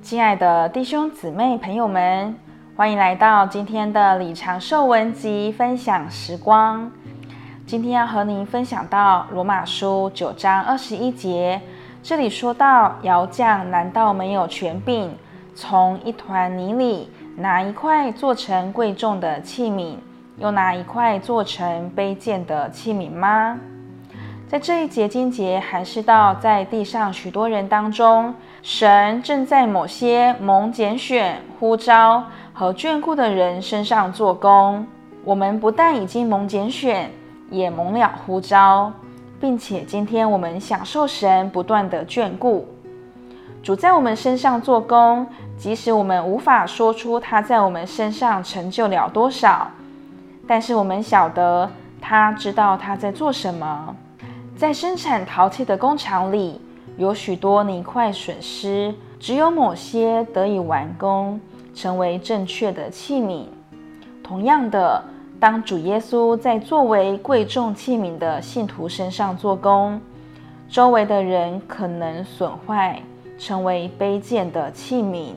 亲爱的弟兄姊妹朋友们，欢迎来到今天的李长寿文集分享时光。今天要和您分享到罗马书九章二十一节，这里说到：窑匠难道没有权柄，从一团泥里拿一块做成贵重的器皿，又拿一块做成卑贱的器皿吗？在这一节经节，还是到在地上许多人当中，神正在某些蒙拣选、呼召和眷顾的人身上做工。我们不但已经蒙拣选，也蒙了呼召，并且今天我们享受神不断的眷顾。主在我们身上做工，即使我们无法说出他在我们身上成就了多少，但是我们晓得他知道他在做什么。在生产陶器的工厂里，有许多泥块损失，只有某些得以完工，成为正确的器皿。同样的，当主耶稣在作为贵重器皿的信徒身上做工，周围的人可能损坏，成为卑贱的器皿。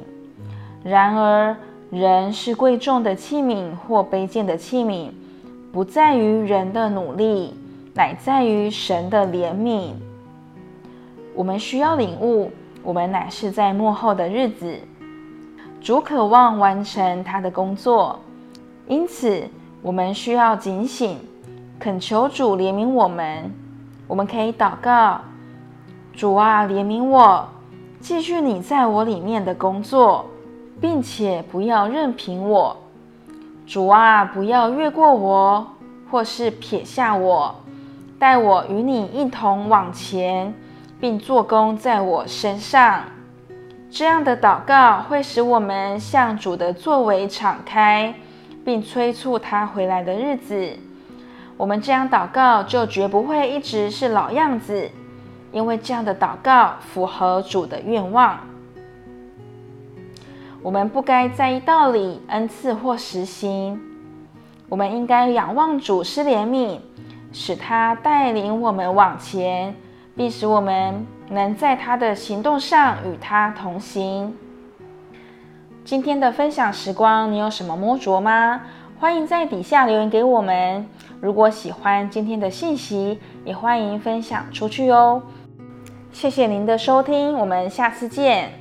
然而，人是贵重的器皿或卑贱的器皿，不在于人的努力。乃在于神的怜悯。我们需要领悟，我们乃是在幕后的日子，主渴望完成他的工作，因此我们需要警醒，恳求主怜悯我们。我们可以祷告：主啊，怜悯我，继续你在我里面的工作，并且不要任凭我。主啊，不要越过我，或是撇下我。带我与你一同往前，并做工在我身上。这样的祷告会使我们向主的作为敞开，并催促他回来的日子。我们这样祷告就绝不会一直是老样子，因为这样的祷告符合主的愿望。我们不该在意道理、恩赐或实行，我们应该仰望主施怜悯。使他带领我们往前，并使我们能在他的行动上与他同行。今天的分享时光，你有什么摸着吗？欢迎在底下留言给我们。如果喜欢今天的信息，也欢迎分享出去哦。谢谢您的收听，我们下次见。